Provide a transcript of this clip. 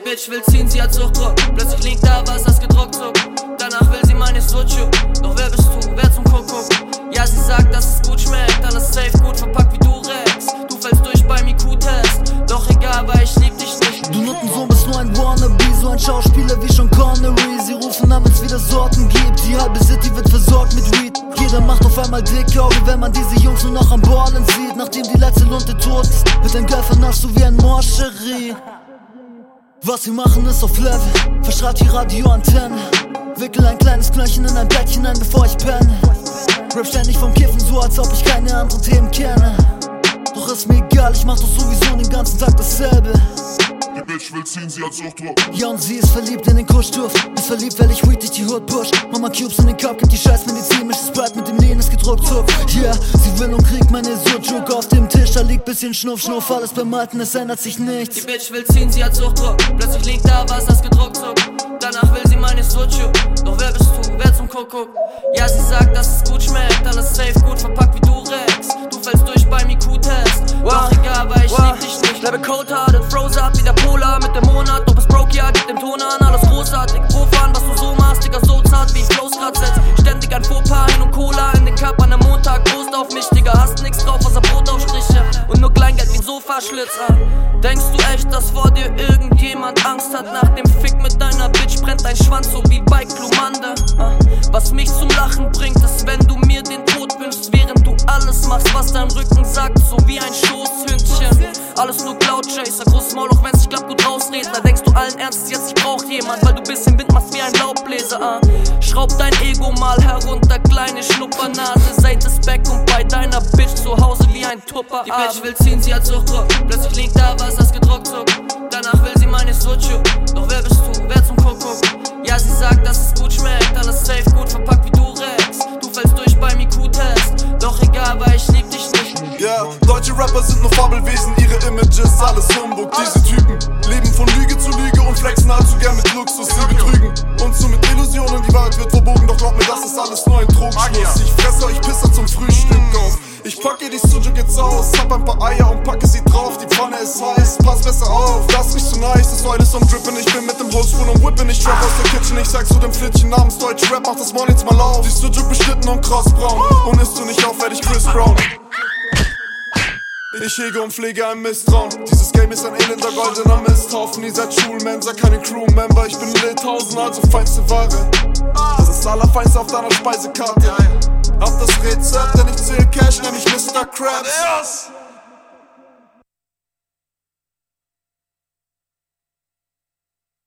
Bitch will ziehen, sie hat Suchtdruck. Plötzlich liegt da was, das gedruckt zuckt. Danach will sie meine Suchu. Doch wer bist du? Wer zum Kuckuck? Ja, sie sagt, dass es gut schmeckt. Alles safe, gut verpackt wie Durex. Du fällst durch beim IQ-Test. Doch egal, weil ich lieb dich nicht. Du Nuttensohn bist nur ein Wannabe, so ein Schauspieler wie Sean Connery. Sie rufen an, wenn's wieder Sorten gibt. Die halbe City wird versorgt mit Weed. Jeder macht auf einmal dicke Augen, wenn man diese Jungs nur noch am Ballen sieht. Nachdem die letzte Lunte tot ist, wird ein Girl vernascht, so wie ein Morcherie. Was wir machen ist auf Level, verschreibt die Radioantenne. Wickel ein kleines Knöllchen in ein Bettchen ein, bevor ich penne. Rap ständig vom Kiffen, so als ob ich keine anderen Themen kenne. Doch ist mir egal, ich mach doch sowieso den ganzen Tag dasselbe. Die Bitch will ziehen, sie hat Suchtdruck. Ja, und sie ist verliebt in den Kuschduft. Ist verliebt, weil ich Weed durch die Hood push. Mama Cubes in den Cup, gibt die Scheißmedizin, mischt Sprite mit dem Lean, ist gedruckt zuck. Yeah, sie will und kriegt meine Sujuk auf dem. Da liegt bisschen Schnuff, Schnuff, alles beim Alten, es ändert sich nichts. Die Bitch will ziehen, sie hat Suchtdruck. Plötzlich liegt da was, das gedruckt zuckt. Danach will sie meine Suchu. Doch wer bist du? Wer zum Kuckuck? Ja, sie sagt, dass es gut schmeckt. Alles safe, gut verpackt wie Durex. Du fällst durch beim IQ-Test. Doch egal, weil ich lieb dich nicht. Bleibe cold-hearted, froze up wie der Polar mit dem Monat. Doch bis broke, ja, gib dem Ton an, alles großartig. Ein Sofaschlitzer. Denkst du echt, dass vor dir irgendjemand Angst hat? Nach dem Fick mit deiner Bitch brennt dein Schwanz so wie bei Klumande. Ah, Was mich zum Lachen bringt, ist, wenn du mir den Tod wünschst, während du alles machst, was dein Rücken sagt, so wie ein Schoßhündchen. Alles nur Cloud Chaser, großes Maul, auch wenn's nicht klappt, gut rausreden. Da denkst du allen Ernstes, jetzt ich brauch jemand, weil du bisschen Wind machst wie ein Laubbläser. Ah. Schraub dein Ego mal herunter, kleine Schnuppernase. Seid es back und bei deiner Bitch zu Hause wie ein Tupper. Die Bitch will ziehen, sie hat Suchtdruck. Plötzlich liegt da was, das gedruckt zuckt. Danach will sie meine Suchu. Doch wer bist du? Wer zum Kuckuck? Ja, sie sagt, dass es gut schmeckt. Alles safe, gut verpackt wie Durex. Du fällst durch beim IQ-Test. Doch egal, weil ich lieb dich nicht. Ja, deutsche Rapper sind nur Fabelwesen, ihre Images, alles Humbug. Diese Typen leben von Lüge zu Lüge und flexen allzu gern mit Luxus, sie betrügen. Uns so mit Illusionen, die Wahrheit wird verbogen, doch glaub mir, das ist alles nur ein Trugschluss. Ich fresse euch Pisser zum Frühstück auf. Ich packe die Sujuk jetzt aus, hab ein paar Eier und packe sie drauf. Die Pfanne ist heiß, pass besser auf. Das riecht so nice, das Oil ist am Drippen. Ich bin mit dem Holzspuren und whippen. Ich trap aus der Kitchen, ich sag zu dem Flittchen namens Deutsche Rap, mach das Maul jetzt mal auf. Die Sujuk beschnitten und krass braun. Und isst du nicht auf, werd ich Chris Brown. Ich hege und pflege ein Misstrauen. Dieses Game ist ein elender goldener Misthaufen. Ihr seid Schulmensa, keine Crewmember. Ich bin Lithausen, also feinste Ware. Das ist allerfeinste auf deiner Speisekarte. Hab das Rezept, denn ich zähl Cash, nenn ich Mr. Krabs.